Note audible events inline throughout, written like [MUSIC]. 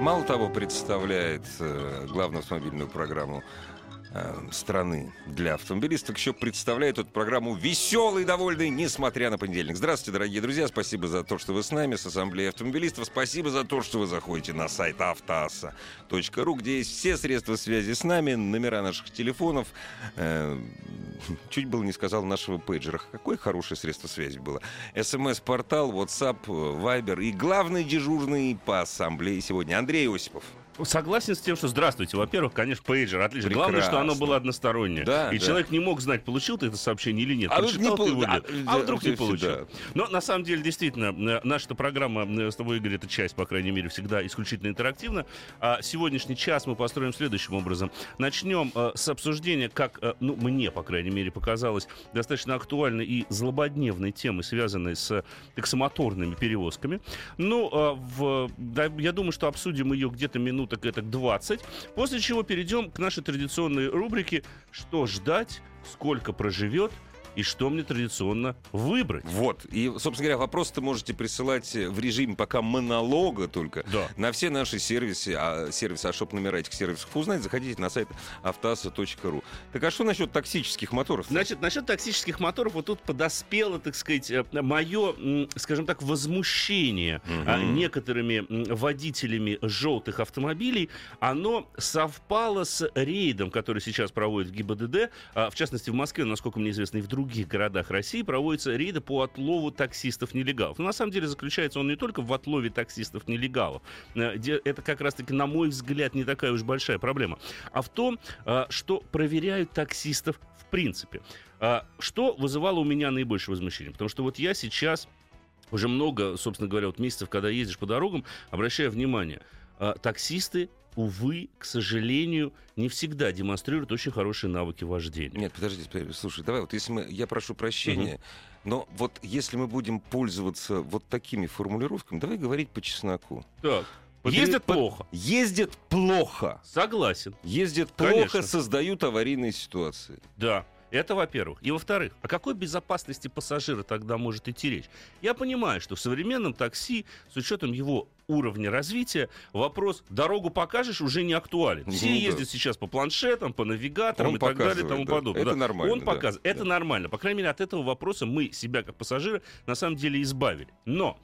Мало того, представляет э, главную автомобильную программу страны для автомобилистов, еще представляет эту программу веселый довольный, несмотря на понедельник. Здравствуйте, дорогие друзья, спасибо за то, что вы с нами, с Ассамблеей автомобилистов. Спасибо за то, что вы заходите на сайт автоаса.ру, где есть все средства связи с нами, номера наших телефонов. Э, [LAUGHS] чуть было не сказал нашего пейджера. Какое хорошее средство связи было. СМС-портал, WhatsApp, Viber и главный дежурный по Ассамблее сегодня Андрей Осипов. Согласен с тем, что здравствуйте. Во-первых, конечно, пейджер. Отлично. Главное, что оно было одностороннее. Да, и да. человек не мог знать, получил ты это сообщение или нет. А Прочитал не ты его пол- а, А вдруг не да, получил. да. Но на самом деле, действительно, э, наша программа э, с тобой, Игорь, эта часть, по крайней мере, всегда исключительно интерактивна. А сегодняшний час мы построим следующим образом. Начнем э, с обсуждения, как, э, ну, мне, по крайней мере, показалось, достаточно актуальной и злободневной темы, связанной с таксомоторными перевозками. Ну, э, в, да, я думаю, что обсудим ее где-то минуток это 20, после чего перейдем к нашей традиционной рубрике «Что ждать?», «Сколько проживет?» И что мне традиционно выбрать. Вот. И, собственно говоря, вопросы-то можете присылать в режиме пока монолога только Да. на все наши сервисы, а, сервисы, а чтоб номера этих сервисов узнать, заходите на сайт автоаса.ру. Так а что насчет токсических моторов? Значит, насчет токсических моторов, вот тут подоспело, так сказать, мое, скажем так, возмущение а, некоторыми водителями желтых автомобилей. Оно совпало с рейдом, который сейчас проводит ГИБДД. А, В частности, в Москве, насколько мне известно, и в других городах России проводятся рейды по отлову таксистов-нелегалов. Но на самом деле заключается он не только в отлове таксистов-нелегалов. э, Это как раз-таки, на мой взгляд, не такая уж большая проблема. А в том, а, что проверяют таксистов в принципе. А, Что вызывало у меня наибольшее возмущение? Потому что вот я сейчас уже много, собственно говоря, вот месяцев, когда ездишь по дорогам, обращаю внимание, таксисты, увы, к сожалению, не всегда демонстрируют очень хорошие навыки вождения. Нет, подожди, подожди, слушай, давай вот если мы, я прошу прощения, но вот если мы будем пользоваться вот такими формулировками, давай говорить по чесноку. Так, Подри- ездят под- плохо. Ездят плохо. Согласен. Ездят Конечно. плохо, создают аварийные ситуации. Да. Это во-первых. И во-вторых, о какой безопасности пассажира тогда может идти речь? Я понимаю, что в современном такси, с учетом его уровня развития, вопрос «дорогу покажешь» уже не актуален. Все Ну да. ездят сейчас по планшетам, по навигаторам Он и так далее и тому да. подобное. Это Да. нормально, Он да. показывает. Это Да. нормально. По крайней мере, от этого вопроса мы себя, как пассажиры, на самом деле избавили. Но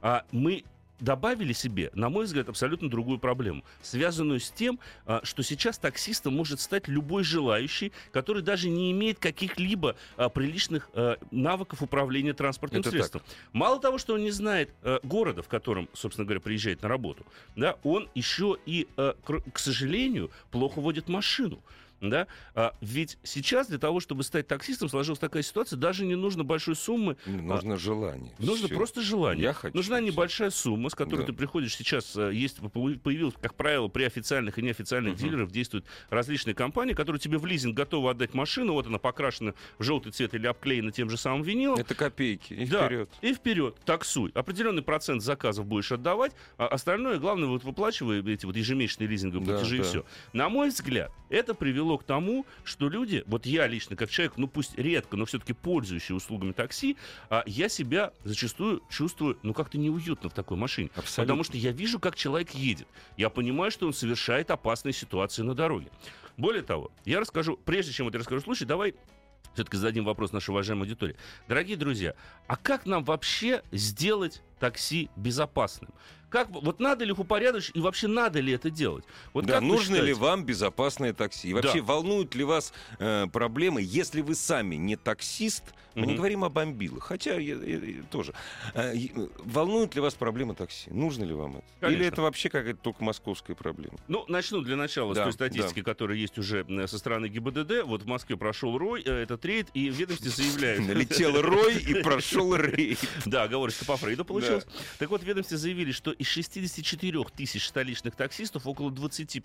а, мы добавили себе, на мой взгляд, абсолютно другую проблему, связанную с тем, а, что сейчас таксистом может стать любой желающий, который даже не имеет каких-либо а, приличных а, навыков управления транспортным Это средством. Мало того, что он не знает города, в котором, собственно говоря, приезжает на работу, да, он еще и, к сожалению, плохо водит машину. Да? А, ведь сейчас для того, чтобы стать таксистом, сложилась такая ситуация, даже не нужно большой суммы Нужно желание. Нужно Всё. просто желание. Я хочу. Нужна Всё. небольшая сумма, с которой Да. ты приходишь сейчас. э, Есть появилось, как правило, при официальных и неофициальных Мгм. дилерах действуют различные компании, которые тебе в лизинг готовы отдать машину. Вот она покрашена в желтый цвет или обклеена тем же самым винилом. Это копейки. И Да, вперед. и вперед, таксуй. Определенный процент заказов будешь отдавать, а остальное, главное, вот выплачивай эти вот ежемесячные лизинговые Да, платежи и да. все. На мой взгляд, это привело к тому, что люди, вот я лично, как человек, ну пусть редко, но все-таки пользующий услугами такси, а, я себя зачастую чувствую, ну как-то неуютно в такой машине. Абсолютно. Потому что я вижу, как человек едет. Я понимаю, что он совершает опасные ситуации на дороге. Более того, я расскажу, прежде чем вот я расскажу случай, давай все-таки зададим вопрос нашей уважаемой аудитории. Дорогие друзья, а как нам вообще сделать такси безопасным? Как, вот надо ли их упорядочить и вообще надо ли это делать? Вот да, нужно ли вам безопасное такси? И вообще, Да. волнуют ли вас э, проблемы, если вы сами не таксист? Мы не Мгм. говорим о бомбилах, хотя я- я- я тоже. Э, э, волнует ли вас проблема такси? Нужно ли вам это? Или Конечно. это вообще какая-то только московская проблема? Ну, начну для начала Да, с той статистики, которая есть уже э, со стороны ГИБДД. Вот в Москве прошел рой, э, этот рейд, и в ведомстве заявляют... [LAUGHS] Налетел рой и прошел [LAUGHS] рейд. Да, оговорочка по Фрейду получилась. Так вот, в ведомстве заявили, что из 64 тысяч столичных таксистов около 25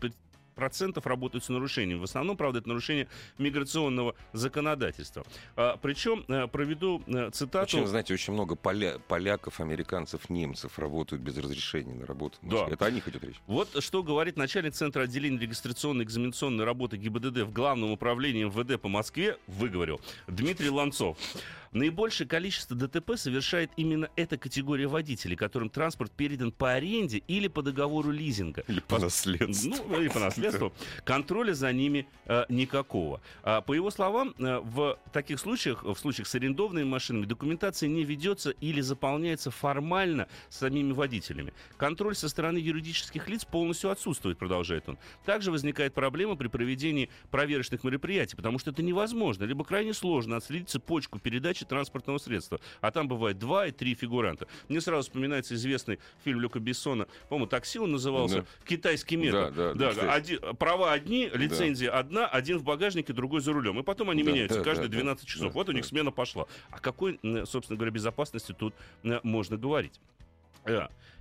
процентов работают с нарушением. В основном, правда, это нарушение миграционного законодательства. А, причем э, проведу э, цитату. Причем, знаете, очень много поля- поляков, американцев, немцев работают без разрешения на работу. Да. Это о них идет речь. Вот что говорит начальник Центра отделения регистрационной экзаменационной работы ГИБДД в Главном управлении МВД по Москве, выговорил, Дмитрий Ланцов. Наибольшее количество ДТП совершает именно эта категория водителей, которым транспорт передан по аренде или по договору лизинга. Или по наследству. Ну, или по наследству. Контроля за ними э, никакого. А, по его словам, э, в таких случаях, в случаях с арендованными машинами, документация не ведется или заполняется формально самими водителями. Контроль со стороны юридических лиц полностью отсутствует, продолжает он. Также возникает проблема при проведении проверочных мероприятий, потому что это невозможно, либо крайне сложно отследить цепочку передачи транспортного средства. А там бывает два и три фигуранта. Мне сразу вспоминается известный фильм Люка Бессона, по-моему, «Такси» он назывался, Да. «Китайский метод». Да, да, кстати. Один- права одни, лицензия одна, один в багажнике, другой за рулем. И потом они Да, меняются да, каждые да, 12 часов. да, вот у них да. смена пошла. О какой, м, собственно говоря, безопасности тут можно говорить?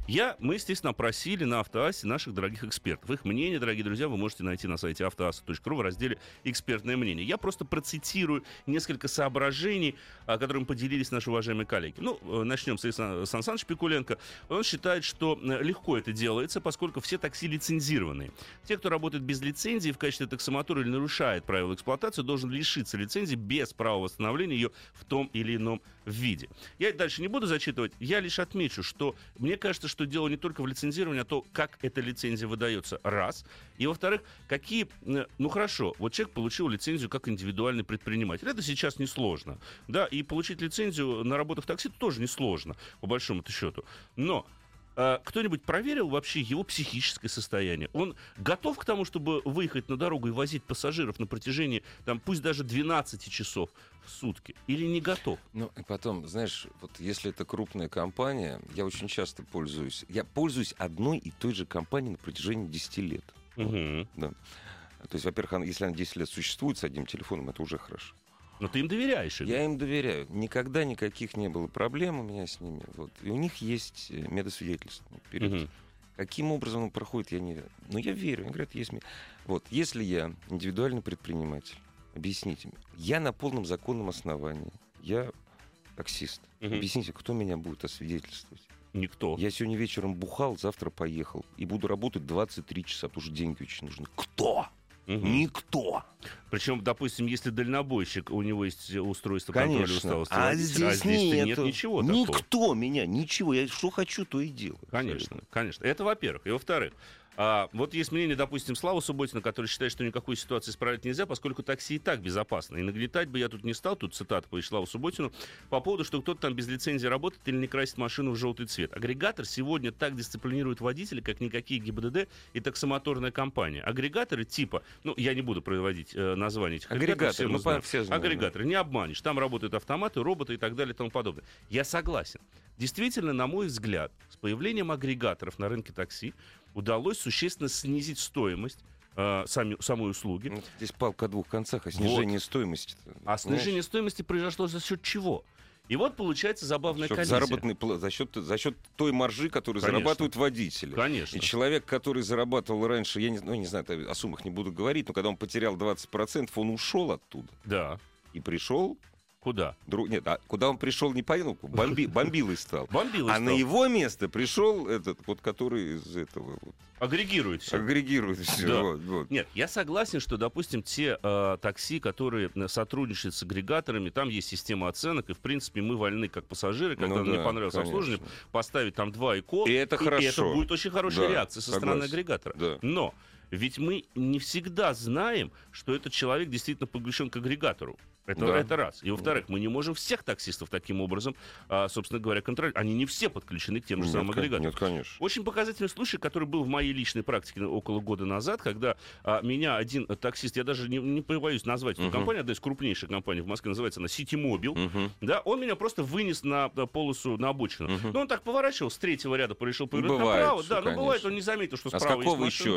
Я, мы, естественно, опросили на Автоасе наших дорогих экспертов. Их мнение, дорогие друзья, вы можете найти на сайте автоаса.ру в разделе «Экспертное мнение». Я просто процитирую несколько соображений, которыми поделились наши уважаемые коллеги. Ну, э, начнем с Сан Сан Саныча Пикуленко. Он считает, что э, легко это делается, поскольку все такси лицензированные. Те, кто работает без лицензии в качестве таксомотора или нарушает правила эксплуатации, должен лишиться лицензии без права восстановления ее в том или ином виде. Я дальше не буду зачитывать, я лишь отмечу, что мне кажется, что дело не только в лицензировании, а то, как эта лицензия выдается, раз. И, во-вторых, какие... э, Ну, хорошо, вот человек получил лицензию как индивидуальный предприниматель. Это сейчас несложно. Да, и получить лицензию на работу в такси тоже несложно, по большому счету. Но а, кто-нибудь проверил вообще его психическое состояние? Он готов к тому, чтобы выехать на дорогу и возить пассажиров на протяжении, там, пусть даже 12 часов в сутки? Или не готов? Ну, и потом, знаешь, вот если это крупная компания, я очень часто пользуюсь. Я пользуюсь одной и той же компанией на протяжении 10 лет. Мгм. Да. То есть, во-первых, если она 10 лет существует с одним телефоном, это уже хорошо. Но ты им доверяешь. Игорь. Я им доверяю. Никогда никаких не было проблем у меня с ними. Вот. И у них есть э, медосвидетельство. Вперед. Мгм. Каким образом он проходит, я не верю. Но я верю. Они говорят, есть... Вот, если я индивидуальный предприниматель, объясните мне, я на полном законном основании, я таксист. Мгм. Объясните, кто меня будет освидетельствовать? Никто. Я сегодня вечером бухал, завтра поехал. И буду работать 23 часа, потому что деньги очень нужны. Кто? Мгм. Никто. Причем, допустим, если дальнобойщик, у него есть устройство контроля Конечно. усталости А здесь, здесь нет нету. ничего такого. Никто меня, ничего. Я что хочу, то и делаю. Конечно, конечно. Это во-первых. И во-вторых, а, вот есть мнение, допустим, Слава Субботина, который считает, что никакой ситуации исправить нельзя, поскольку такси и так безопасно. И нагнетать бы я тут не стал, тут цитата по Вячеславу Субботину, по поводу, что кто-то там без лицензии работает или не красит машину в желтый цвет. Агрегатор сегодня так дисциплинирует водителя, как никакие ГИБДД и таксомоторная компания. Агрегаторы типа, ну, я не буду проводить э, название этих агрегаторов, Агрегаторы, все ну, знаем. все знают, Агрегаторы, не обманешь. Там работают автоматы, роботы и так далее и тому подобное. Я согласен. Действительно, на мой взгляд, с появлением агрегаторов на рынке такси удалось существенно снизить стоимость э, сами, самой услуги. Ну, Здесь палка о двух концах, а снижение стоимости. А снижение стоимости произошло за счет чего? И вот получается забавная за заработной пла- за счет за счет той маржи, которую Конечно. зарабатывают водители. Конечно. И человек, который зарабатывал раньше, я не, ну, не знаю, о суммах не буду говорить, но когда он потерял 20%, он ушел оттуда Да. и пришел. Куда? друг- Нет, а куда он пришел, не понял, бомби, [LAUGHS] бомбилой стал. Бомбил А на его место пришел этот, вот, который из этого вот, Агрегирует все. агрегирует все. Да. Вот, вот. Нет, я согласен, что, допустим, те э, такси, которые сотрудничают с агрегаторами, там есть система оценок, и, в принципе, мы вольны, как пассажиры, когда Ну нам не да, понравилось конечно. обслуживание, поставить там два икон, И это хорошо. это будет очень хорошая Да, реакция со стороны согласен. агрегатора. Да. Но ведь мы не всегда знаем, что этот человек действительно подключен к агрегатору. Это, Да. это раз. И во-вторых, мы не можем всех таксистов таким образом, а, собственно говоря, контролировать. Они не все подключены к тем же Нет, самым кон- агрегаторам. Нет, конечно. Очень показательный случай, который был в моей личной практике около года назад, когда а, меня один таксист, я даже не, не побоюсь назвать эту Мгм. компанию, одна из крупнейших компаний в Москве, называется она City Mobile, Мгм. да, он меня просто вынес на э, полосу, на обочину. Мгм. Но он так поворачивал с третьего ряда, решил повернуть Бывает, направо. Да, но бывает, конечно. он не заметил, что А с справа какого есть еще?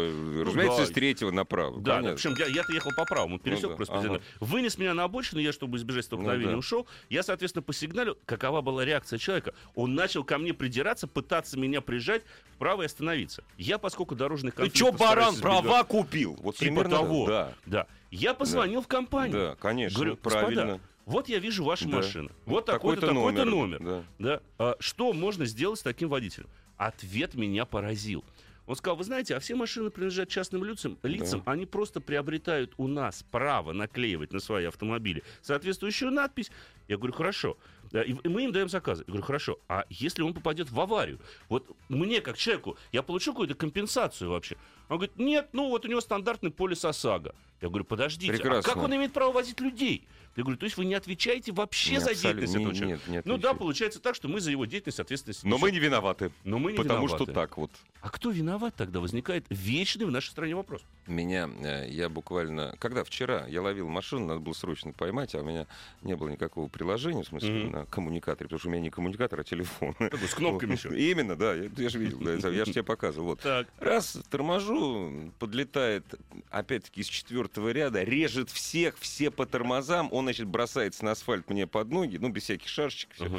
Разумеется, да. с третьего направо. Да, да, причем я, я-то ехал по правому, пересек да, просто ага. Вынес меня на обочину, машины, я, чтобы избежать столкновения, Ну да. ушел. Я, соответственно, посигналил. Какова была реакция человека? Он начал ко мне придираться, пытаться меня прижать вправо и остановиться. Я, поскольку дорожных Ты конфликтов чё, баран, избегать- права купил? Вот Типа примерно того. Да. Да. Я позвонил в компанию. Да, конечно, Говорю, правильно. «Господа, вот я вижу ваша Да. машина. Вот Такой-то такой-то, такой-то номер, номер. да. Да. А что можно сделать с таким водителем? Ответ меня поразил. Он сказал, вы знаете, а все машины принадлежат частным лицам, лицам они просто приобретают у нас право наклеивать на свои автомобили соответствующую надпись. Я говорю, хорошо. Да, и мы им даем заказы. Я говорю, хорошо, а если он попадет в аварию? Вот мне, как человеку, я получу какую-то компенсацию вообще? Он говорит, нет, ну вот у него стандартный полис ОСАГО. Я говорю, подождите, Прекрасно. а как он имеет право возить людей? Я говорю, то есть вы не отвечаете вообще Не, за деятельность Не- этого человека? нет, не ну да, получается так, что мы за его деятельность ответственность Но мы несем. не виноваты. Но мы не Потому виноваты. что так вот. А кто виноват тогда? Возникает вечный в нашей стране вопрос. Меня, э, я буквально, когда вчера я ловил машину, надо было срочно поймать, а у меня не было никакого приложения, в смысле, Мгм. на коммуникаторе, потому что у меня не коммуникатор, а телефон. Такой, с кнопками еще. [LAUGHS] Именно, да, я, я же видел, да, я же тебе показывал. Вот. Так. Раз, торможу, подлетает, опять-таки, из четвертого ряда, режет всех, все по тормозам, он, значит, бросается на асфальт мне под ноги, ну, без всяких шашечек, всё. Ага.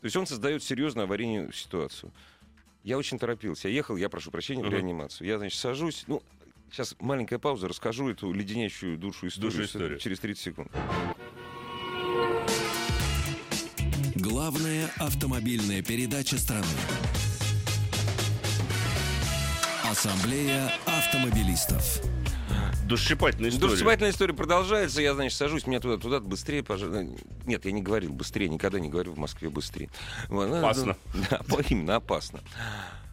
То есть он создает серьезную аварийную ситуацию. Я очень торопился. Я ехал, я прошу прощения, в Ага. реанимацию. Я, значит, сажусь. Ну, сейчас маленькая пауза, расскажу эту леденящую душу историю, Душу историю. через 30 секунд. Главная автомобильная передача страны. Ассамблея автомобилистов. Душесчипательная история. Душесчипательная история продолжается. Я, значит, сажусь, меня туда, туда быстрее, пожалуйста. Нет, я не говорил быстрее, никогда не говорю в Москве быстрее. Ну, Опасно. Да, по- [LAUGHS] именно опасно.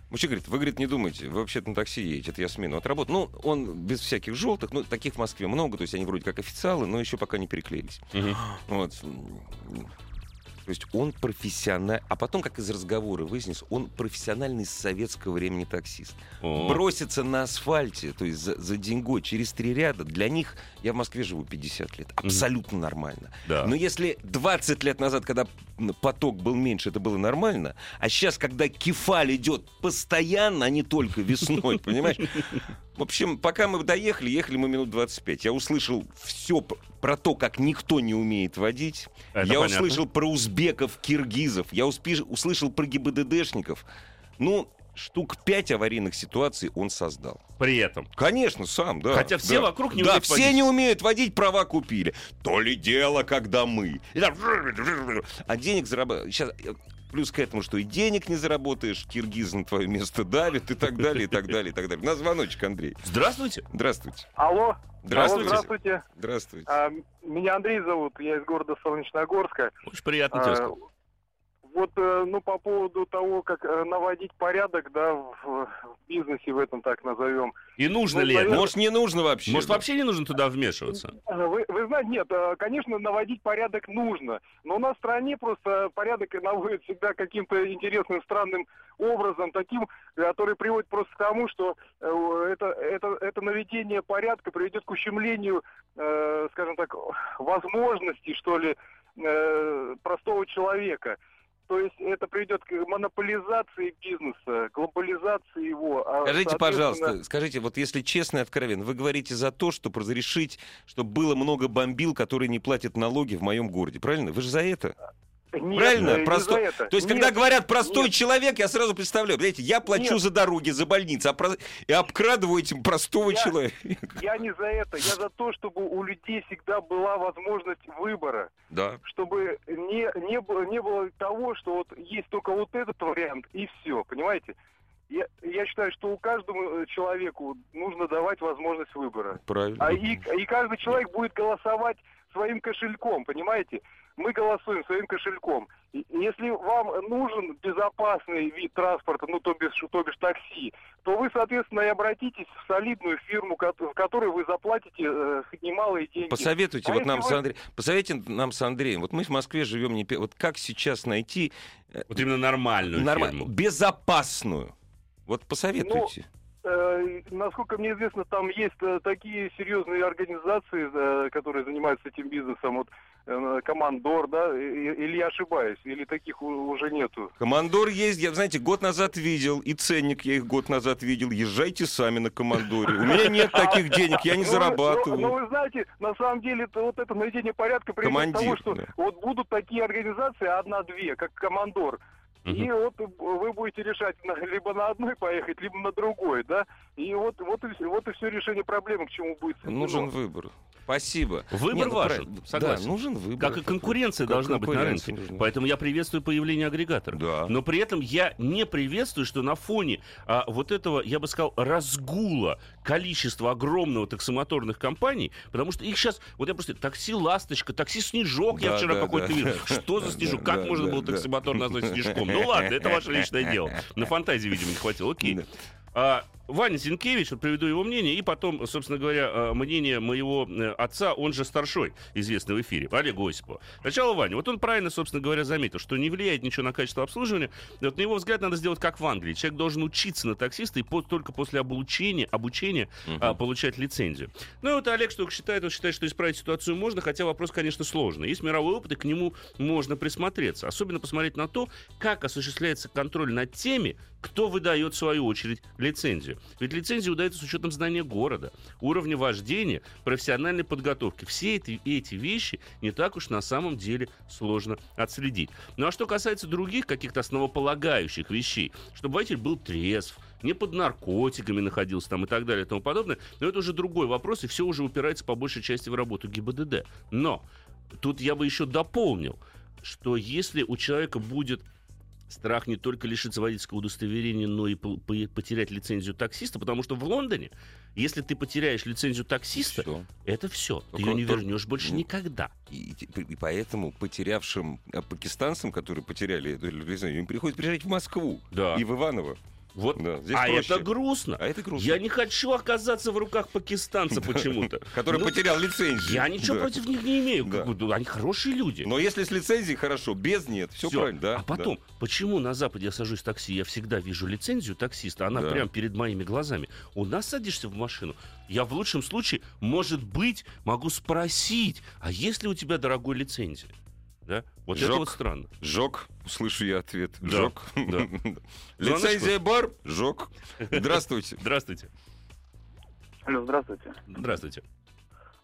Мужчина говорит, вы, говорит, не думайте, вы вообще-то на такси едете, это я смену отработал. Ну, он без всяких желтых, ну, таких в Москве много, то есть они вроде как официалы, но еще пока не переклеились. Мгм. Вот. То есть он профессиональный, а потом, как из разговора выяснилось, он профессиональный с советского времени таксист. О. Броситься на асфальте, то есть за, за деньгой через три ряда, для них, я в Москве живу 50 лет, абсолютно нормально. Да. Но если 20 лет назад, когда поток был меньше, это было нормально, а сейчас, когда кефаль идет постоянно, а не только весной, [LAUGHS] понимаешь? В общем, пока мы доехали, ехали мы минут 25. Я услышал все про то, как никто не умеет водить. Это я понятно. услышал про узбеков, киргизов. Я успе- услышал про ГИБДДшников. Ну, штук пять аварийных ситуаций он создал. При этом. Конечно, сам, да. Хотя все да. вокруг не Да, умеют все водить. не умеют водить, права купили. То ли дело, когда мы. [LAUGHS] А денег зарабатывать... Сейчас, плюс к этому, что и денег не заработаешь, киргиз на твое место давит и так далее, и так далее, и так далее. На звоночек, Андрей. Здравствуйте. Здравствуйте. Алло. Здравствуйте. Алло, здравствуйте. Здравствуйте. А, меня Андрей зовут, я из города Солнечногорска. Очень приятно А, тебя. Вот, э, ну, по поводу того, как э, наводить порядок, да, в, бизнесе в этом так назовем. И нужно ну, ли это? наверное, Может, не нужно вообще? Может, вообще не нужно туда вмешиваться? Э, Вы, вы знаете, нет, конечно, наводить порядок нужно, но у нас в стране просто порядок наводит всегда каким-то интересным, странным образом, таким, который приводит просто к тому, что это, это, это наведение порядка приведет к ущемлению, скажем так, возможностей, что ли, простого человека. То есть это приведет к монополизации бизнеса, глобализации его. а, Скажите, соответственно, пожалуйста, скажите, вот если честно и откровенно, вы говорите за то, чтобы разрешить, чтобы было много бомбил, которые не платят налоги в моем городе, правильно? Вы же за это? Нет, Правильно? не Просто- это. То есть, Нет. когда говорят простой нет. человек, я сразу представляю, знаете, я плачу Нет. за дороги, за больницы, а про- и обкрадываю этим простого Я- человека. [LAUGHS] Я не за это, я за то, чтобы у людей всегда была возможность выбора, Да. чтобы не, не, было, не было того, что вот есть только вот этот вариант и все, понимаете? Я, я считаю, что у каждому э, человеку нужно давать возможность выбора. Правильно. А и, и каждый человек будет голосовать своим кошельком, понимаете? Мы голосуем своим кошельком. Если вам нужен безопасный вид транспорта, ну, то бишь, то бишь такси, то вы, соответственно, и обратитесь в солидную фирму, в которой вы заплатите э, немалые деньги. Посоветуйте А вот нам вы- с Андреем, посоветуйте нам с Андреем. Вот мы в Москве живем не вот как сейчас найти Вот именно нормальную норма- фирму. безопасную? Вот посоветуйте. Э, насколько мне известно, там есть э, такие серьезные организации, э, которые занимаются этим бизнесом. Вот э, командор, да, или я ошибаюсь, или таких уже нету. Командор есть, я, знаете, год назад видел, и ценник я их год назад видел. Езжайте сами на командоре. У меня нет таких денег, я не Ну, зарабатываю. Ну, ну, вы знаете, на самом деле, вот это наведение порядка приведет к тому, что вот будут такие организации, одна-две, как командор. И вот вы будете решать на- либо на одной поехать, либо на другой, да? И вот, вот, и, вот и все решение проблемы, к чему будет. Нужен выбор. Спасибо. Выбор Не, ну, важен, согласен. Да, нужен выбор. Как и конкуренция Как должна быть на рынке. нужна. Поэтому я приветствую появление агрегаторов. Да. Но при этом я не приветствую, что на фоне а, вот этого, я бы сказал, разгула количества огромного таксомоторных компаний, потому что их сейчас, вот я просто, такси «Ласточка», такси «Снежок» я Да, вчера да, какой-то да. видел. Что за [LAUGHS] «Снежок»? Как можно было таксомотор назвать «Снежком»? Ну ладно, это ваше личное дело. На фантазии, видимо, не хватило. Окей. А, Ваня Зинкевич, вот приведу его мнение, и потом, собственно говоря, а, мнение моего э, отца, он же старшой, известный в эфире, Олега Осипова. Сначала Ваня. Вот он правильно, собственно говоря, заметил, что не влияет ничего на качество обслуживания. Вот на его взгляд надо сделать как в Англии. Человек должен учиться на таксиста и по- только после обучения, обучения а, получать лицензию. Ну и вот Олег что считает, он считает, что исправить ситуацию можно, хотя вопрос, конечно, сложный. Есть мировой опыт, и к нему можно присмотреться. Особенно посмотреть на то, как осуществляется контроль над теми, кто выдает, в свою очередь, лицензию. Ведь лицензия удается с учетом знания города, уровня вождения, профессиональной подготовки. Все эти, эти вещи не так уж на самом деле сложно отследить. Ну а что касается других каких-то основополагающих вещей, чтобы водитель был трезв, не под наркотиками находился там и так далее и тому подобное, но это уже другой вопрос, и все уже упирается по большей части в работу ГИБДД. Но тут я бы еще дополнил, что если у человека будет страх не только лишиться водительского удостоверения, но и по- по- потерять лицензию таксиста, потому что в Лондоне, если ты потеряешь лицензию таксиста, Всё. это все, ты ее не только- вернешь больше ну, никогда. И, и- и поэтому потерявшим э, пакистанцам, которые потеряли эту лицензию, им приходится приезжать в Москву Да. и в Иваново. Вот. Да, здесь а проще. это грустно. А это грустно. Я не хочу оказаться в руках пакистанца [LAUGHS] почему-то. [LAUGHS] Который Ну, потерял лицензию. Я ничего против них не имею. Бы, Они хорошие люди. Но если с лицензией хорошо, без нет, все правильно, а потом, почему на Западе я сажусь в такси, я всегда вижу лицензию таксиста, она Да. прямо перед моими глазами. У нас садишься в машину, я в лучшем случае, может быть, могу спросить, а есть ли у тебя дорогой лицензия? Да? Вот это Жёг. вот странно. Жок, услышу я ответ. Да, Жок. да. [LAUGHS] Лицензия бар, жок. [LAUGHS] Здравствуйте. Здравствуйте. Алло, здравствуйте. Здравствуйте.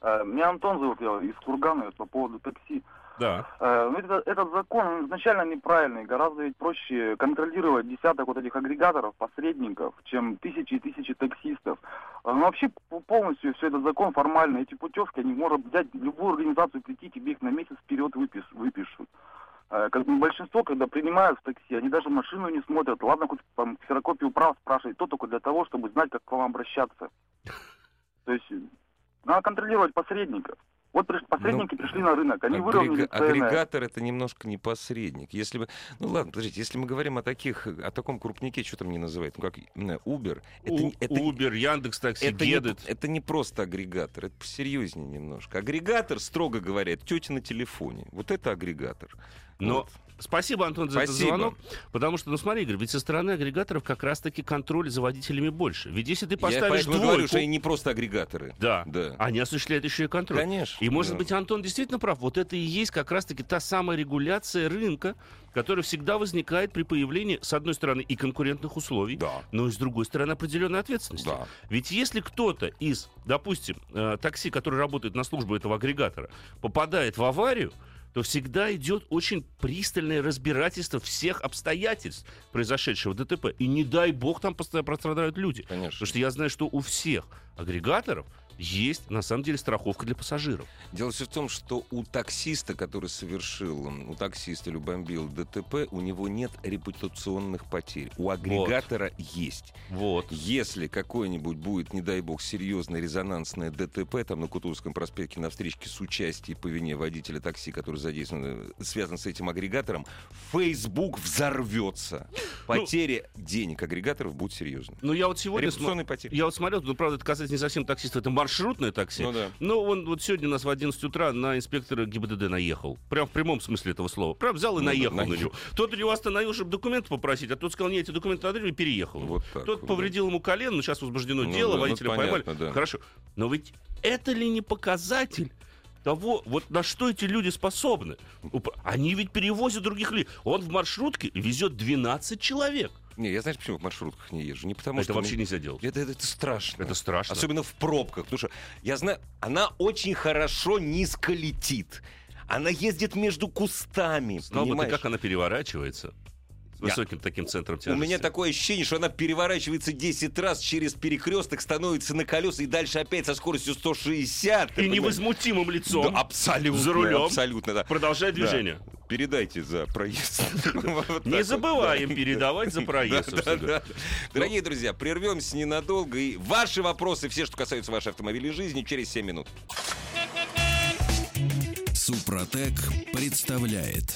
Э, Меня Антон зовут, я из Кургана, вот по поводу такси. Да. Э, ну, это- этот закон он изначально неправильный. Гораздо ведь проще контролировать десяток вот этих агрегаторов, посредников, чем тысячи и тысячи таксистов. Э, Ну, вообще полностью все этот закон формально. Эти путевки, они могут взять любую организацию, прийти, тебе их на месяц вперед выпис- выпишут. Э, Как большинство, когда принимают в такси, они даже машину не смотрят. Ладно, хоть там ксерокопию прав спрашивать, то только для того, чтобы знать, как к вам обращаться. То есть надо контролировать посредников. Вот посредники пришли на рынок, они выровняли Агрега- цены. Агрегатор это немножко не посредник. Если бы, ну ладно, подождите, если мы говорим о таких, о таком крупнике, что там не называют, ну как м, Uber, это, У- не- это, Uber, Яндекс Такси, это, не, Гедет. это не просто агрегатор, это посерьезнее немножко. Агрегатор, строго говоря, это тетя на телефоне. Вот это агрегатор. Но Вот. спасибо, Антон, за Спасибо. этот звонок. Потому что, ну смотри, Игорь, ведь со стороны агрегаторов как раз-таки контроль за водителями больше. Ведь если ты Я поставишь поэтому двойку... говорю, что они не просто агрегаторы. Да, Да. они осуществляют еще и контроль. Конечно. И, может да. быть, Антон действительно прав. Вот это и есть как раз-таки та самая регуляция рынка, которая всегда возникает при появлении, с одной стороны, и конкурентных условий, Да. но и с другой стороны определенной ответственности. Да. Ведь если кто-то из, допустим, э, такси, который работает на службу этого агрегатора, попадает в аварию, то всегда идет очень пристальное разбирательство всех обстоятельств произошедшего ДТП. И не дай бог там постоянно пострадают люди. Конечно. Потому что я знаю, что у всех агрегаторов есть, на самом деле, страховка для пассажиров. Дело все в том, что у таксиста, который совершил, у таксиста или бомбил ДТП, у него нет репутационных потерь. У агрегатора есть. Вот. Если какой-нибудь будет, не дай бог, серьезное резонансное ДТП, там на Кутузовском проспекте на встречке с участием по вине водителя такси, который задействован, э, связан с этим агрегатором, Facebook взорвется. Потеря денег агрегаторов будет серьезной. Ну, я вот сегодня... Репутационные потери. Я вот смотрел, ну, правда, это касается не совсем таксиста, это маршрутное такси. Ну да. Ну, он вот сегодня у нас в 11 утра на инспектора ГИБДД наехал. Прям в прямом смысле этого слова. Прям взял и Ну да, наехал на наехал. него. Тот у него остановил, чтобы документы попросить, а тот сказал, нет, эти документы надо, и переехал. Вот так Тот вот, повредил ему колено, но сейчас возбуждено Ну дело, да, ну водителя понятно, поймали. да. Хорошо. Но ведь это ли не показатель того, вот на что эти люди способны. Они ведь перевозят других людей. Он в маршрутке везет 12 человек. Не, я знаешь, почему в маршрутках не езжу? Не потому Это что... вообще мне- нельзя делать. Это, это, это страшно. Это страшно. Особенно в пробках. Потому что я знаю, она очень хорошо низко летит. Она ездит между кустами. Знал бы ты, понимаешь? как она переворачивается. С Я- высоким таким центром У тяжести. меня такое ощущение, что она переворачивается 10 раз через перекресток, становится на колеса и дальше опять со скоростью 160. ты И понимаешь? невозмутимым лицом. Да, абсолютно. За рулем. Абсолютно, да. Продолжай Да. движение. Передайте за проезд. [LAUGHS] Не забываем да. передавать за проезд. Да, да, да. Дорогие друзья, прервемся ненадолго. И ваши вопросы, все, что касаются вашей автомобильной жизни, через 7 минут. Супротек представляет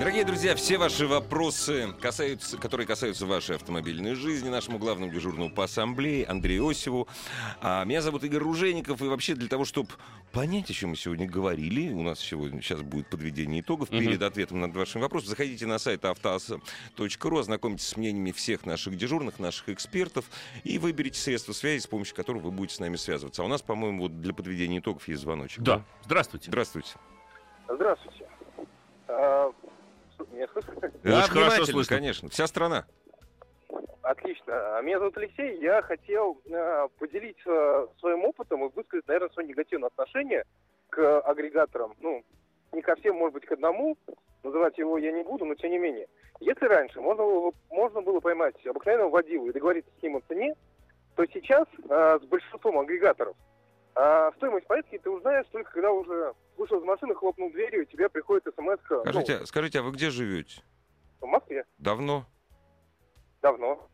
Дорогие друзья, все ваши вопросы, касаются, которые касаются вашей автомобильной жизни, нашему главному дежурному по ассамблее Андрею Осеву. А, меня зовут Игорь Ружейников, и вообще для того, чтобы понять, о чем мы сегодня говорили, у нас сегодня сейчас будет подведение итогов Мгм. перед ответом на ваши вопросы, заходите на сайт автоаса.ру, ознакомьтесь с мнениями всех наших дежурных, наших экспертов, и выберите средства связи, с помощью которых вы будете с нами связываться. А у нас, по-моему, вот для подведения итогов есть звоночек. Да. Здравствуйте. Здравствуйте. Здравствуйте. Меня слышно? Да, хорошо слышно. конечно. Вся страна. Отлично. А Меня зовут Алексей. Я хотел э, поделиться своим опытом и высказать, наверное, свое негативное отношение к агрегаторам. Ну, не ко всем, может быть, к одному. Называть его я не буду, но тем не менее. Если раньше можно было, можно было поймать обыкновенного водилу и договориться с ним о цене, то сейчас э, с большинством агрегаторов э, стоимость поездки ты узнаешь только когда уже вышел из машины, хлопнул дверью, и тебе приходит смс Скажите, скажите, а вы где живете? в Москве. Давно? Давно.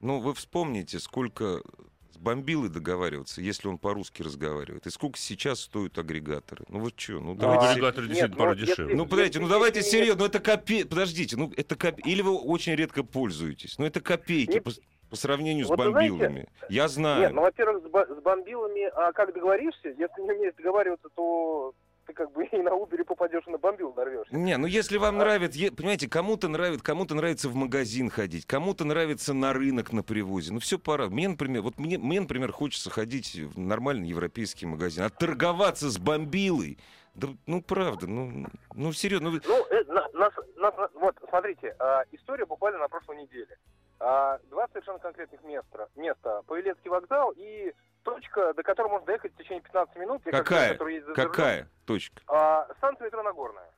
Ну, вы вспомните, сколько с бомбилой договариваться, если он по-русски разговаривает, и сколько сейчас стоят агрегаторы. Ну вот что, ну Ну, давайте... А, агрегаторы действительно ну, порой если- дешевле. Ну, подождите, ну давайте серьезно, ну это копейки, подождите, ну это копейки, или вы очень редко пользуетесь, ну это копейки Нет. По, сравнению с Вот знаете, бомбилами. Я знаю. Нет, ну, во-первых, с, бо- с бомбилами, а как договоришься, если не умеешь договариваться, то ты как бы [LAUGHS] и на Убере попадешь, и на бомбил нарвешься. Не, ну если вам А- нравится, понимаете, кому-то нравится, кому-то нравится в магазин ходить, кому-то нравится на рынок на привозе. Ну все пора. Мне, например, вот мне, мне, например, хочется ходить в нормальный европейский магазин, а торговаться с бомбилой. Да, ну правда, ну, ну серьезно, ну, Ну, э, на- нас- нас- вот, смотрите, а, история буквально на прошлой неделе. А, два совершенно конкретных места. Места. Павелецкий вокзал и точка, до которой можно доехать в течение 15 минут. Я как Какая? за рулем. какая точка? А, станция метро Нагорная.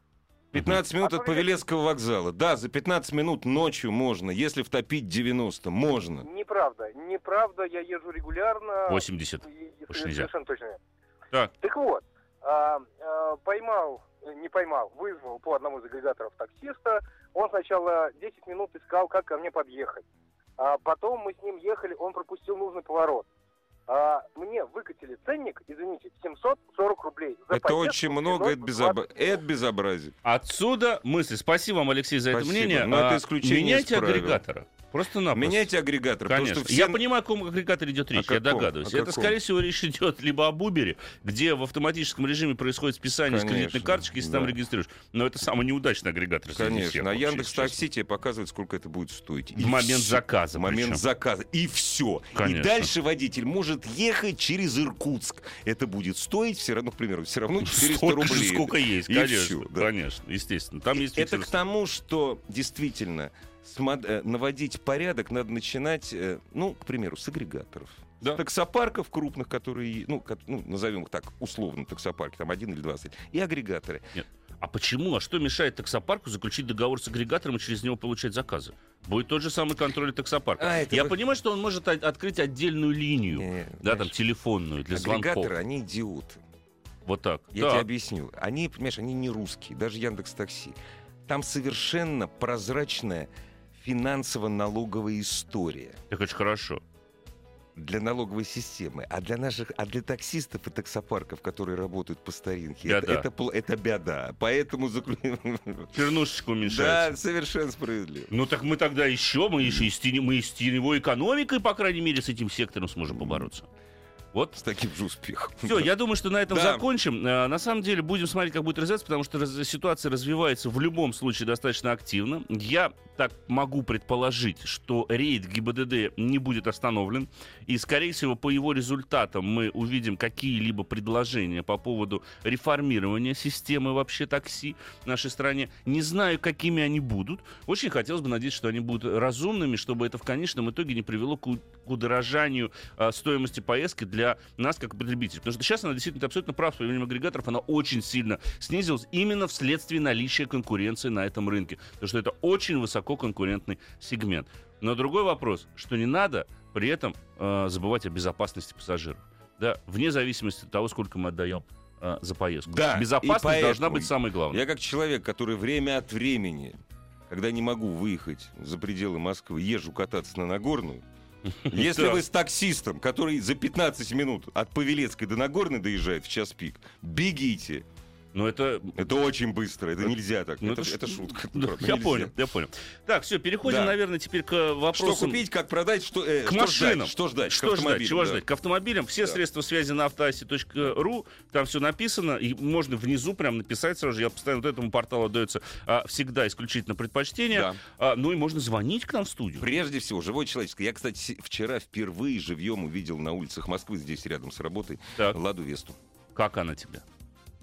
15 минут А от Павелецкого вокзала. Да, за 15 минут ночью можно, если втопить 90, можно. Неправда. Неправда, я езжу регулярно. 80. И- и Уж нельзя. Совершенно точно. нет. Так. Вот, а, а, поймал, не поймал, вызвал по одному из агрегаторов таксиста. Он сначала 10 минут искал, как ко мне подъехать. А потом мы с ним ехали, он пропустил нужный поворот. А, мне выкатили ценник, извините, 740 рублей. за Это поездку очень много, это, 20 это безобразие. Отсюда мысли. Спасибо вам, Алексей, за это Спасибо. мнение. Но это А, исключение Меняйте агрегатора. Просто-напросто. Меняйте агрегатор. Конечно. все- Я понимаю, о каком агрегаторе идет речь, я догадываюсь. Это, скорее всего, речь идет либо об Uber, где в автоматическом режиме происходит списание с кредитной Конечно, карточки, если там да. регистрируешь. Но это самый неудачный агрегатор всех, Конечно. А вообще, Яндекс. Такси тебе показывает, сколько это будет стоить. И В момент всё. заказа В момент причем. заказа. И все. И Конечно. дальше водитель может ехать через Иркутск. Это будет стоить все равно, к примеру, все равно 400 Сколько же, рублей. сколько есть, И конечно. всё, да. Конечно, естественно. Там есть Это к тому, что действительно наводить порядок надо начинать, э, ну, к примеру, с агрегаторов. Да. Таксопарков крупных, которые, ну, ну, назовем их так, условно таксопарки, там один или два стоит, и агрегаторы. А почему? А что мешает таксопарку заключить договор с агрегатором и через него получать заказы? Будет тот же самый контроль таксопарка. А, Я вы- понимаю, что он может от- открыть отдельную линию, Не, да, там знаешь, телефонную для звонков. агрегаторы, они идиоты. Вот так. Я Да. тебе объясню. Они, понимаешь, они не русские, даже Яндекс Такси. Там совершенно прозрачная финансово-налоговая история Так очень хорошо. для налоговой системы, а для наших, а для таксистов и таксопарков, которые работают по старинке, Беда. это, это, это беда. Поэтому заклю- [LAUGHS] Чернушечка да, уменьшается. совершенно справедливо. Ну так мы тогда еще, мы еще и с, тени- мы и с теневой экономикой, по крайней мере, с этим сектором сможем побороться. Вот С таким же успехом. все, я думаю, что на этом Да. закончим. Э, На самом деле будем смотреть, как будет развиваться, потому что раз- ситуация развивается в любом случае достаточно активно. Я так могу предположить, что рейд ГИБДД не будет остановлен, и, скорее всего, по его результатам мы увидим какие-либо предложения по поводу реформирования системы вообще такси в нашей стране. Не знаю, какими они будут. Очень хотелось бы надеяться, что они будут разумными, чтобы это в конечном итоге не привело к удорожанию а, стоимости поездки для нас, как потребителей. Потому что сейчас она действительно, ты абсолютно прав, с появлением агрегаторов она очень сильно снизилась именно вследствие наличия конкуренции на этом рынке. Потому что это очень высококонкурентный сегмент. Но другой вопрос, что не надо при этом э, забывать о безопасности пассажиров. Да, вне зависимости от того, сколько мы отдаем э, за поездку. Да, Безопасность должна поэтому быть самой главной. Я как человек, который время от времени, когда не могу выехать за пределы Москвы, езжу кататься на Нагорную, если вы с таксистом, который за 15 минут от Павелецкой до Нагорной доезжает в час пик, бегите. Но это Это очень быстро, это нельзя так. ну, это, это ж- это шутка. Да, правда, я нельзя. понял, я понял. Так, все, переходим, Да. наверное, теперь к Что вопросам. купить, как продать, что, э, К что машинам. ждать, что ждать, к Что ждать? автомобилям, Чего да. ждать? К автомобилям. Все Да. средства связи на автоаси.ру. Там все написано. И можно внизу прям написать сразу же. Я постоянно вот этому порталу дается а, всегда исключительно предпочтение. Да. А, ну и можно звонить к нам в студию. Прежде всего, живое человеческое. Я, кстати, вчера впервые живьем увидел на улицах Москвы, здесь рядом с работой, Так. Ладу Весту. Как она тебе?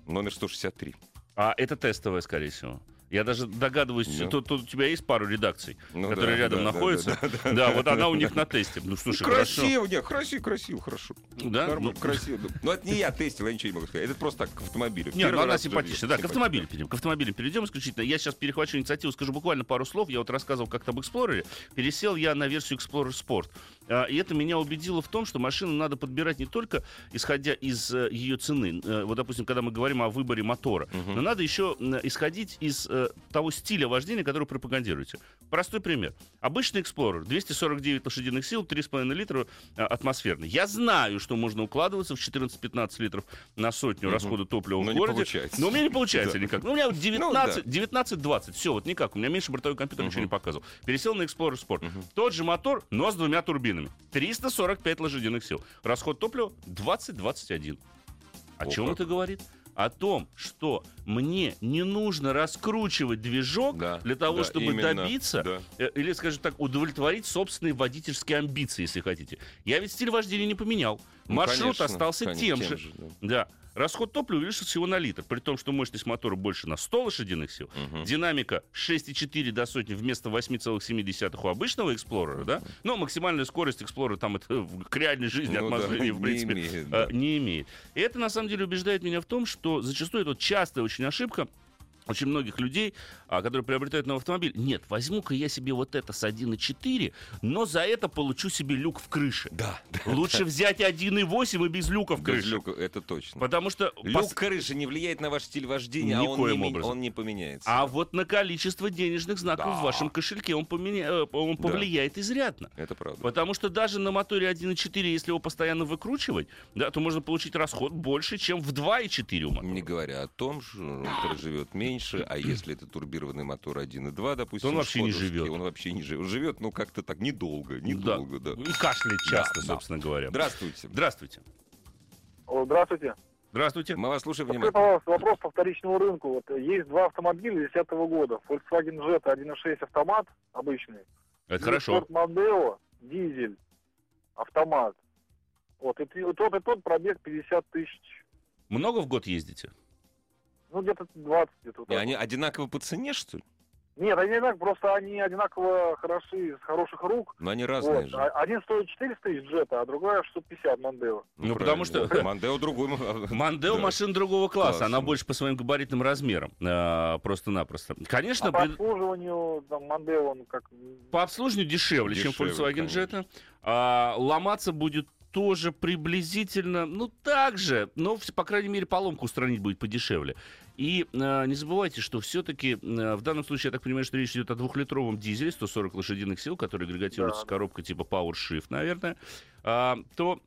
Номер 163. А это тестовая, скорее всего. Я даже догадываюсь, Ну. тут, тут у тебя есть пару редакций, Ну которые да, рядом да, да, находятся. да, Да, да, вот она у них на тесте. Ну слушай, хорошо. красиво, нет, красиво, красиво, хорошо. Да? Нормально, Ну. красиво. да. Ну, это не я тестил, я ничего не могу сказать. Это просто так, к автомобилю. Нет, ну она симпатичная. Да, к автомобилю перейдем. К автомобилям перейдем исключительно. Я сейчас перехвачу инициативу, скажу буквально пару слов. Я вот рассказывал как-то об Explorer. Пересел я на версию Explorer Sport. А, И это меня убедило в том, что машину надо подбирать не только исходя из э, ее цены. Э, Вот, допустим, когда мы говорим о выборе мотора, Мгм. но надо еще исходить из э, того стиля вождения, который пропагандируете. Простой пример. Обычный Explorer, 249 лошадиных сил, 3,5 литра атмосферный. Я знаю, что можно укладываться в 14-15 литров на сотню Мгм. расхода топлива Но в городе. получается. Но у меня не получается [LAUGHS] Да. никак. Ну, у меня вот Ну, 19, 19-20. Все, вот никак. У меня меньше бортовой компьютер ничего Мгм. не показывал. Пересел на Explorer Sport. Мгм. Тот же мотор, но с двумя турбинами. 345 лошадиных сил. Расход топлива 20-21. О Ого. чем это говорит? О том, что мне не нужно раскручивать движок Да, для того, да, чтобы именно, добиться, да. э, или, скажем так, удовлетворить собственные водительские амбиции, если хотите. Я ведь стиль вождения не поменял. Ну, Маршрут конечно, остался конечно, тем, тем же. же, да. Да. Расход топлива увеличился всего на литр, при том, что мощность мотора больше на 100 лошадиных сил. Мгм. Динамика 6,4 до сотни вместо 8,7 у обычного Explorer, да? Но максимальная скорость Explorer там это к реальной жизни Ну да, отношения, в не принципе, имеет, э, да. не имеет. И это, на самом деле, убеждает меня в том, что зачастую это вот частая очень ошибка, очень многих людей, а, которые приобретают новый автомобиль. Нет, возьму-ка я себе вот это с 1.4, но за это получу себе люк в крыше. Да, да. Лучше взять 1.8 и без люка в Без крыше. люка, это точно. Потому что... Люк пос- крыши не влияет на ваш стиль вождения, а он Никоим не, образом. он не поменяется. А вот на количество денежных знаков Да. в вашем кошельке он, поменя- э, он повлияет изрядно. Это правда. Потому что даже на моторе 1.4, если его постоянно выкручивать, да, то можно получить расход больше, чем в 2.4 у мотора. Не говоря о том, что он проживет меньше, а если это турбированный мотор 1.2, допустим, То он вообще не живет. Он вообще не живет. Живет, ну, как-то так недолго, недолго, да. И кашляет часто, Да, да. собственно говоря. Здравствуйте. Здравствуйте. Здравствуйте. Здравствуйте. Мы вас слушаем Скажите, внимательно. пожалуйста, вопрос по вторичному рынку. Вот есть два автомобиля 2010 года. Volkswagen Jetta 1.6 автомат обычный. Это и хорошо. Ford Mondeo дизель автомат. Вот, и тот, и тот пробег 50 тысяч. Много в год ездите? Ну, где-то 20 где-то. вот И так они вот. одинаково по цене, что ли? Нет, они так, просто они одинаково хороши, с хороших рук. Но они разные Вот. же. А- Один стоит 400 тысяч джета, а [LAUGHS] другой 650 Мондео. Ну, потому правильно. что- Мандео другой. [LAUGHS] Мандео Да. машина другого класса, Классно. она больше по своим габаритным размерам, а, просто-напросто. Конечно, А по обслуживанию там, Мондео, он как... по обслуживанию дешевле, чем Дешевле, Volkswagen конечно. Jetta. А, ломаться будет тоже приблизительно, ну, так же, но, по крайней мере, поломку устранить будет подешевле. И а, не забывайте, что все-таки в данном случае, я так понимаю, что речь идет о двухлитровом дизеле 140 лошадиных сил, который агрегатируется Да. с коробкой типа Power Shift, наверное, а, то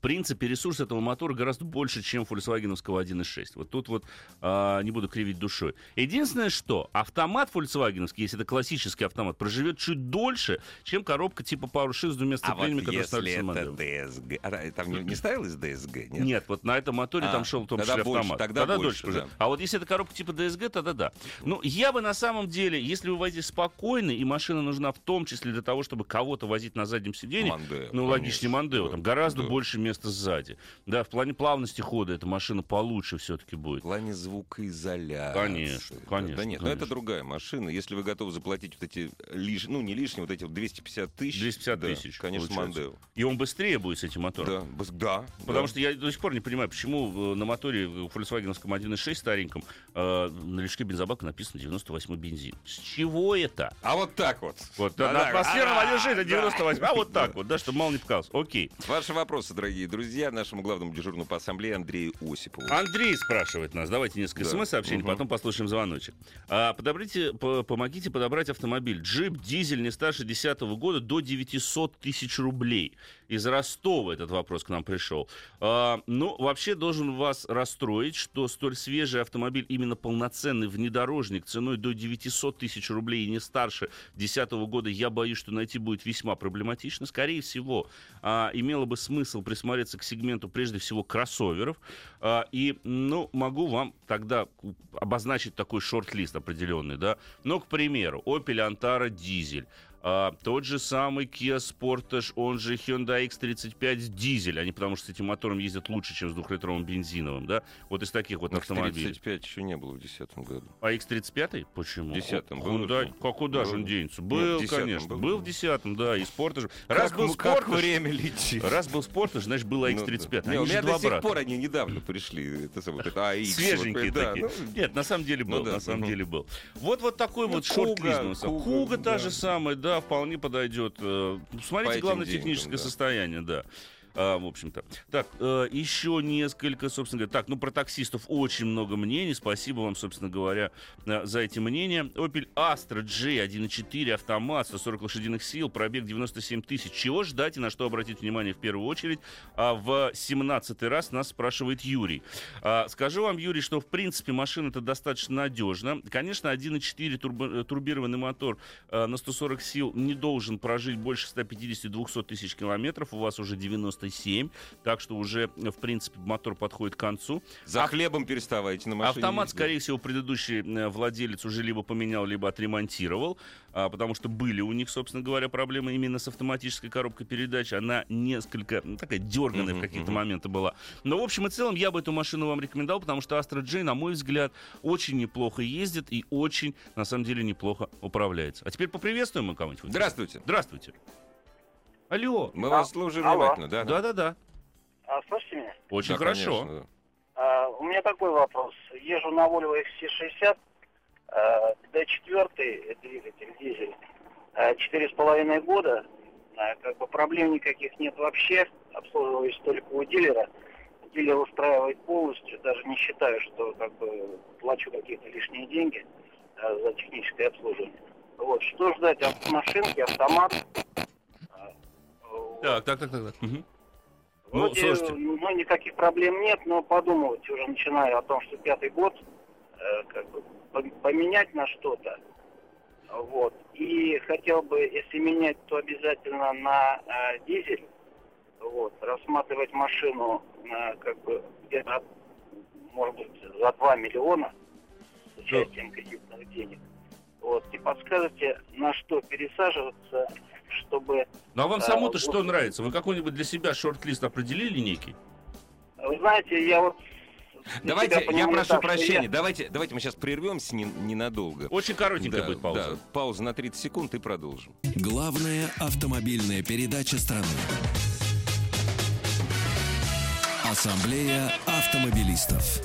принципе, ресурс этого мотора гораздо больше, чем фольксвагеновского 1.6. Вот тут вот а, не буду кривить душой. Единственное, что автомат фольксвагеновский, если это классический автомат, проживет чуть дольше, чем коробка типа Shift с двумя А вот которые если это модель. DSG... А, там не, не ставилось DSG, нет? Нет? вот на этом моторе А, там шел в том тогда числе больше, автомат. тогда больше, проживет. да. А вот если это коробка типа DSG, тогда да. Ну, я бы на самом деле, если вы возите спокойно, и машина нужна в том числе для того, чтобы кого-то возить на заднем сиденье, Мандео, ну, конечно. логичнее Мандео, там гораздо да. больше места сзади. Да, в плане плавности хода эта машина получше все-таки будет. В плане звукоизоляции. Конечно, конечно, Да нет, но это конечно. другая машина. Если вы готовы заплатить вот эти лиш... ну не лишние, вот эти вот 250 тысяч. 250 да, тысяч, Конечно. Мандео. И он быстрее будет с этим мотором. Да, да. Потому да. что я до сих пор не понимаю, почему э, на моторе Volkswagen 1.6 стареньком э, на лючке бензобака написано 98 бензин. С чего это? А вот так вот. Вот Да, атмосферном а, 1.6 это да. 98, а вот [LAUGHS] так вот, да, чтобы мало не показалось. Окей. Ваши вопросы, дорогие друзья, нашему главному дежурному по ассамблее Андрею Осипову. Андрей спрашивает нас. Давайте несколько Да. смс-сообщений, Мгм. потом послушаем звоночек. А, подобрите, по- помогите подобрать автомобиль. Джип, дизель не старше 2010 года до 900 тысяч рублей. Из Ростова этот вопрос к нам пришел. А, ну, вообще должен вас расстроить, что столь свежий автомобиль, именно полноценный внедорожник ценой до 900 тысяч рублей и не старше 2010 года, я боюсь, что найти будет весьма проблематично. Скорее всего, а, имело бы смысл присмотреться к сегменту, прежде всего, кроссоверов. А, и, ну, могу вам тогда обозначить такой шорт-лист определенный, да. Ну, к примеру, Opel Antara дизель. А, тот же самый Kia Sportage, он же Hyundai X35 дизель. Они потому что с этим мотором ездят лучше, чем с двухлитровым бензиновым, да? Вот из таких вот Но автомобилей. 35 еще не было в 2010 году. А X35? Почему? В 10-м был же. как куда же он денется? Нет, Был, 10-м конечно. был. Был в 10 да, и Sportage. Раз как, был м- как Sportage, время летит. раз был Sportage, значит, был Ну, X35. да. Они у меня до сих брата. пор они недавно пришли. Это самое, это AX. Свеженькие вот, да, такие. ну, Нет, на самом деле Ну был, да, на самом мгм. деле был. Вот вот такой Ну, вот Куга, шорт-лист. нас. Куга, Куга та да. же самая, да, вполне подойдет. Э, Смотрите, этим главное, деньгам, техническое да. состояние, да. А, в общем-то. Так, э, еще несколько, собственно говоря. Так, ну, про таксистов очень много мнений. Спасибо вам, собственно говоря, э, за эти мнения. Opel Astra J 1.4 автомат, 140 лошадиных сил, пробег 97 тысяч. Чего ждать и на что обратить внимание в первую очередь? А в 17 раз нас спрашивает Юрий. А, скажу вам, Юрий, что в принципе машина-то достаточно надежна. Конечно, 1.4 турбо- э, турбированный мотор э, на 140 сил не должен прожить больше 150-200 тысяч километров. У вас уже 97, так что уже, в принципе, мотор подходит к концу. За А- хлебом переставайте на машине. Автомат, ездить. скорее всего, предыдущий э, владелец уже либо поменял, либо отремонтировал, а, потому что были у них, собственно говоря, проблемы именно с автоматической коробкой передач. Она несколько ну, такая дерганная в Мгм, какие-то мгм. моменты была. Но, в общем и целом, я бы эту машину вам рекомендовал, потому что Astra J, на мой взгляд, очень неплохо ездит и очень, на самом деле, неплохо управляется. А теперь поприветствуем мы кого-нибудь. Здравствуйте. Здравствуйте. Алло. Мы А, вас слушаем алло. внимательно, да? Да-да-да. А, слышите меня? Очень Да, хорошо. конечно, да. А, у меня такой вопрос. Езжу на Volvo XC60, а, D4, это двигатель дизель, а, четыре с половиной года. А, как бы проблем никаких нет вообще. Обслуживаюсь только у дилера. Дилер устраивает полностью. Даже не считаю, что как бы плачу какие-то лишние деньги а, за техническое обслуживание. Вот. Что ждать от машинки, автомат? Так, так, так, так. так. Мгм. Ну, Вроде, слушайте. ну, никаких проблем нет, но подумывать уже начинаю о том, что пятый год э, как бы пом- поменять на что-то. Вот. И хотел бы, если менять, то обязательно на э, дизель. Вот. Рассматривать машину э, как бы где-то, может быть, за 2 миллиона с участием кредитных денег. Вот. И подскажете, на что пересаживаться, чтобы Ну а вам А, самому-то вот- что нравится? Вы какой-нибудь для себя шорт-лист определили некий? Вы знаете, я вот... Давайте, я прошу так, прощения, я- давайте, давайте мы сейчас прервемся не- ненадолго. Очень коротенькая Да, будет пауза. да, пауза на 30 секунд и продолжим. Главная автомобильная передача страны. Ассамблея автомобилистов.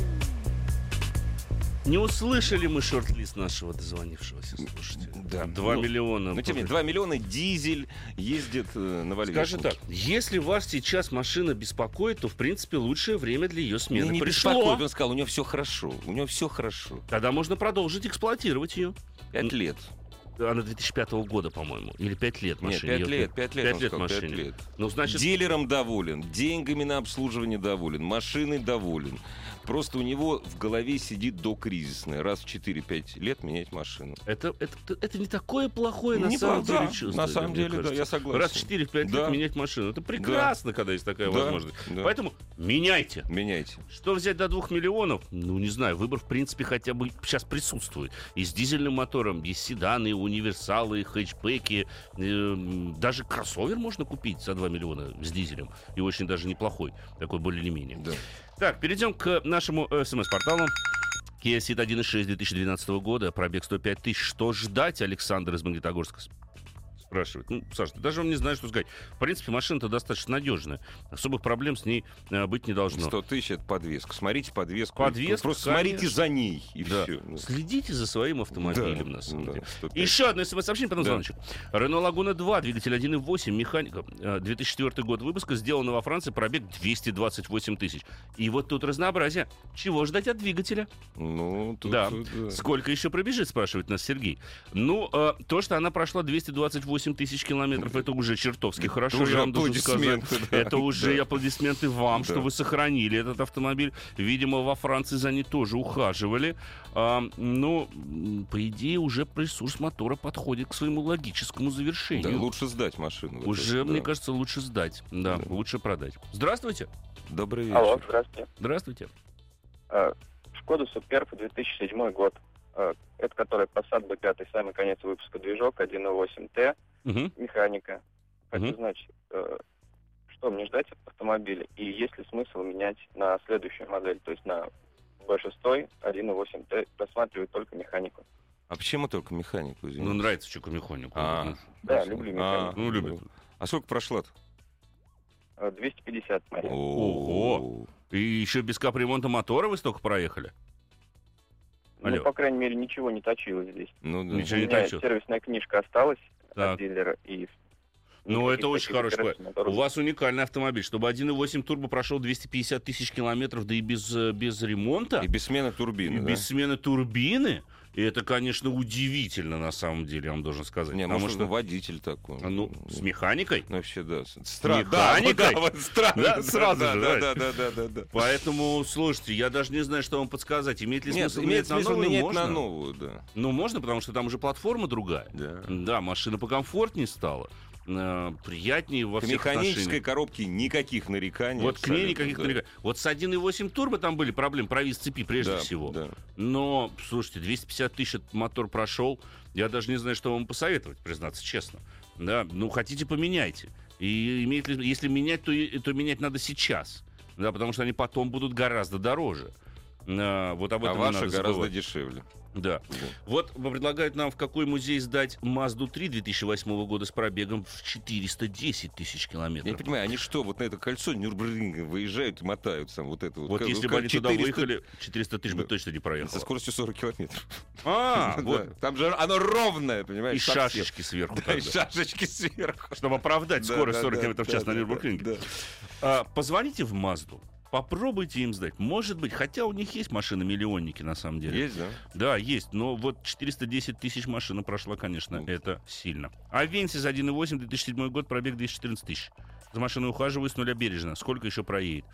Не услышали мы шорт-лист нашего дозвонившегося слушателя. Да. Два Ну, миллиона. Ну, тем не менее, 2 миллиона дизель ездит э, на Вольве. Скажи так, если вас сейчас машина беспокоит, то, в принципе, лучшее время для ее смены не пришло. беспокоит, он сказал, у него все хорошо, у него все хорошо. Тогда можно продолжить эксплуатировать ее. Пять лет. она 2005 года, по-моему, или 5 лет Нет, машине. 5 лет, 5 лет, Пять он лет сказал, пять машине. лет. Ну, значит, Дилером доволен, деньгами на обслуживание доволен, машиной доволен. Просто у него в голове сидит докризисное. Раз в 4-5 лет менять машину. это, это, это не такое плохое, на Не самом правда, деле, да, чувство. на самом деле, да, кажется. я согласен. Раз в 4-5 Да. лет менять машину. Это прекрасно, когда есть такая Да, возможность. да. Поэтому меняйте. Меняйте. Что взять до 2 миллионов? Ну, не знаю, выбор, в принципе, хотя бы сейчас присутствует. И с дизельным мотором, есть седаны, универсалы, хэтчбеки. э, даже кроссовер можно купить за 2 миллиона с дизелем. И очень даже неплохой, такой более или менее. Да. Так, перейдем к нашему э, смс-порталу. Kia Ceed 1.6 2012 года, пробег 105 тысяч. Что ждать, Александр из Магнитогорска спрашивает. Ну, Саша, ты даже вам не знаешь, что сказать. В принципе, машина-то достаточно надежная. Особых проблем с ней э, быть не должно. 100 тысяч это подвеска. Смотрите подвеску. Подвеска, Просто конечно. смотрите за ней. И Да. все. Следите за своим автомобилем, Да, на самом да, деле. 105. Еще одно смс-сообщение, потом Да. звоночек. Рено Лагуна 2, двигатель 1.8, механика, э, 2004 год выпуска, сделано во Франции, пробег 228 тысяч. И вот тут разнообразие. Чего ждать от двигателя? Ну, тут, Да. тут, да. Сколько еще пробежит, спрашивает нас Сергей. Ну, э, то, что она прошла 228 тысяч километров, это уже чертовски хорошо, уже я вам должен сказать. да. Это уже Да. аплодисменты вам, Да. что вы сохранили этот автомобиль. Видимо, во Франции за ней тоже ухаживали. А, ну, по идее, уже ресурс мотора подходит к своему логическому Да, завершению. лучше сдать машину. уже, это, мне да. кажется, лучше сдать. Да, Да. лучше продать. Здравствуйте. Добрый вечер. Алло, здравствуйте. Здравствуйте. Э, Шкода Суперб 2007 год. Э, Это который Passat B5, самый конец выпуска движок, 1.8T, Мгм. механика. Хочу Мгм. знать, э, что мне ждать от автомобиля и есть ли смысл менять на следующую модель, то есть на B6 1.8T, рассматривать только механику. А почему только механику, извините? Ну, нравится человеку механику. А, Да, ясно. люблю А, механику. Ну, любит. А сколько прошла-то? Э, 250 моя. Ого. И еще без капремонта мотора вы столько проехали? Алло. Ну, по крайней мере, ничего не точилось здесь. Ну, да. Ничего не точилось. сервисная книжка осталась Так. от дилера и... Ну, это очень хороший моторов У вас уникальный автомобиль. Чтобы 1.8 турбо прошел 250 тысяч километров, да и без, э, без ремонта, И без смены и турбины, да? без смены турбины, и это, конечно, удивительно на самом деле, я вам должен сказать. Не, Потому может, что, водитель такой. ну, с механикой. Ну, вообще, да. Да, Механикой? [LAUGHS] да, вот. Да, сразу да, же, да, да. да, да, да, да. Поэтому, слушайте, я даже не знаю, что вам подсказать. Имеет ли Нет, смысл имеет менять на новую? менять Можно. на новую, да. Ну, можно, потому что там уже платформа другая. Да. Да, машина покомфортнее стала. Э, Приятнее во К всех механической коробке никаких нареканий. Вот к ней никаких да. нареканий. Вот с 1.8 турбо там были проблемы, провис цепи прежде Да, всего. да. Но, слушайте, 250 тысяч мотор прошел. Я даже не знаю, что вам посоветовать, признаться честно. Да, ну, хотите, поменяйте. И имеет ли, если менять, то, то менять надо сейчас. Да, потому что они потом будут гораздо дороже. А, вот об А этом не ваша гораздо забывать. дешевле. Да. Вот предлагают нам в какой музей сдать Мазду 3 2008 года с пробегом в 410 тысяч Я не километров. понимаю, они что, вот на это кольцо Нюрнбергинга выезжают и мотают там вот это вот. Вот как- если бы они туда 400 выехали, 400 тысяч бы Да. точно не Со проехало. скоростью 40 километров. А, [LAUGHS] вот. Там же оно ровное, И понимаешь? совсем. шашечки сверху. Да, и шашечки сверху. Чтобы оправдать Да, скорость да, 40 да, км в час на да. А, Позвоните в Мазду. Попробуйте им сдать. Может быть, хотя у них есть машины-миллионники, на самом деле. Есть, да? Да, есть, но вот 410 тысяч машина прошла, конечно, Ну. это сильно. А Венсис 1.8, 2007 год, пробег 214 тысяч. За машиной ухаживаю с нуля бережно. Сколько еще проедет?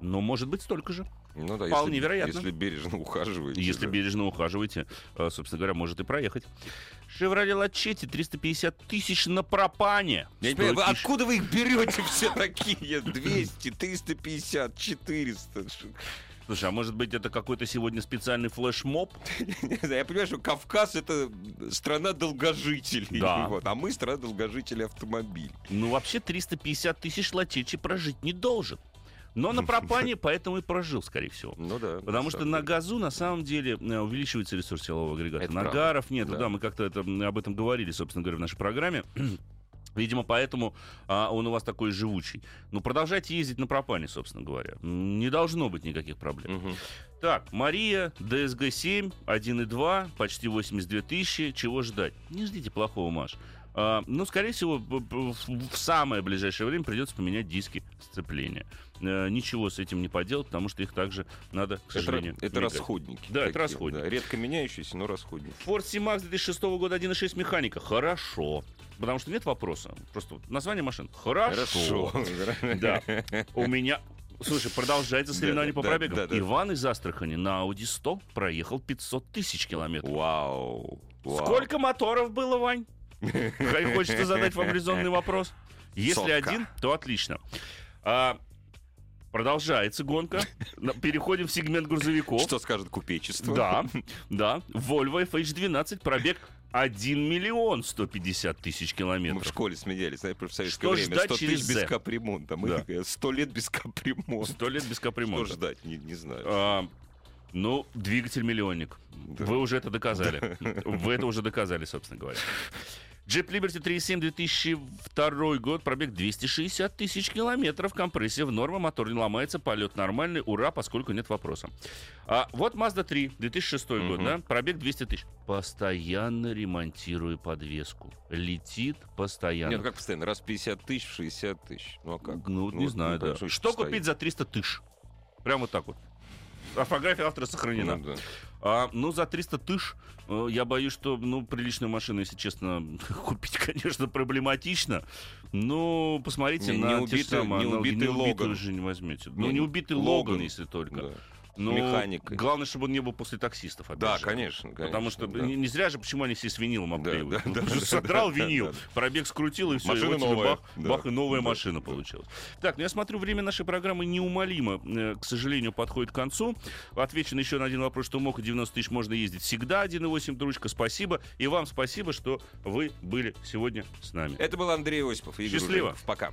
Но может быть столько же. Ну да, Вполне если, вероятно. Если бережно [LAUGHS] ухаживаете. Если да. бережно ухаживаете, э, собственно говоря, может и проехать. Шевроле Лачетти 350 тысяч на пропане. Я не понимаю, вы откуда вы их берете все такие? 200, 350, 400. Слушай, а может быть это какой-то сегодня специальный флешмоб? Я понимаю, что Кавказ это страна долгожителей. Да. Вот, а мы страна долгожителей автомобилей. Ну, вообще 350 тысяч Лачетти прожить не должен. Но на пропане поэтому и прожил, скорее всего. Ну да. Потому что на газу на самом деле э, увеличивается ресурс силового агрегата. Это Нагаров нет. Да. Да. мы как-то это, об этом говорили, собственно говоря, в нашей программе. [CLEARS THROAT] Видимо, поэтому а, он у вас такой живучий. Ну, продолжайте ездить на пропане, собственно говоря. Не должно быть никаких проблем. Мгм. Так, Мария, ДСГ-7, 1.2, почти 82 тысячи. Чего ждать? Не ждите плохого, Маш. А, ну, скорее всего, в самое ближайшее время придется поменять диски сцепления. Э, Ничего с этим не поделать, потому что их также надо, к Это, сожалению, это мигать. расходники. Да, это такие, расходники. да. Редко меняющиеся, но расходники. Ford C-Max 2006 года 1.6 механика. Хорошо. Потому что нет вопроса. Просто вот название машин. Хорошо. [LAUGHS] Да. У меня... Слушай, продолжается соревнование Да, по да, пробегам. да, да. Иван из Астрахани на Audi 100 проехал 500 тысяч километров. Вау. Вау. Сколько моторов было, Вань? Хочется задать вам резонный вопрос. Если Сотка. один, то отлично. А, продолжается гонка. Переходим в сегмент грузовиков. Что скажет купечество? Да, да. Volvo FH12 пробег 1 миллион 150 тысяч Мы в километров. школе смеялись, знаешь, в советское Что время ждать 100 через тысяч без капремонта. Мы Да. говорим, 100 лет без капремонта. Сто лет без Что капремонта. ждать, не, не знаю. А, ну, двигатель миллионник. Да. Вы уже это доказали. [LAUGHS] Вы это уже доказали, собственно говоря. Jeep Liberty 3.7 2002 год, пробег 260 тысяч километров, компрессия в норме, мотор не ломается, полет нормальный, ура, поскольку нет вопроса. А вот Mazda 3 2006 год, Мгм. да, пробег 200 тысяч. Постоянно ремонтирую подвеску. Летит постоянно. Нет, ну как постоянно, раз 50 тысяч, 60 тысяч. Ну а как? Ну, не вот, знаю, ну, да. что стоит? купить за 300 тысяч? Прямо вот так вот. Орфография автора сохранена. Ну, да. А, ну, за 300 тысяч, э, я боюсь, что, ну, приличную машину, если честно, [LAUGHS] купить, конечно, проблематично. Но посмотрите Не- на не те убитый- самые аналоги. убитый Не убитый Логан. уже не возьмете. Ну, Не- не убитый Логан, Логан, если только. Да. Но Механикой. Главное, чтобы он не был после таксистов, опять Да, же. конечно, конечно. Потому что да. не, не зря же, почему они все с винилом обклеивают. да, да, да, Содрал да, винил, да, да. пробег скрутил, и все, Машина и новая, бах, да, бах, и новая да, машина да. получилась. Так, ну я смотрю, время нашей программы неумолимо, э, к сожалению, подходит к концу. Отвечу на еще на один вопрос, что МОКа 90 тысяч можно ездить всегда, 1.8 дружка, спасибо. И вам спасибо, что вы были сегодня с нами. Это был Андрей Осипов Игорь Счастливо. Ужеников. Пока.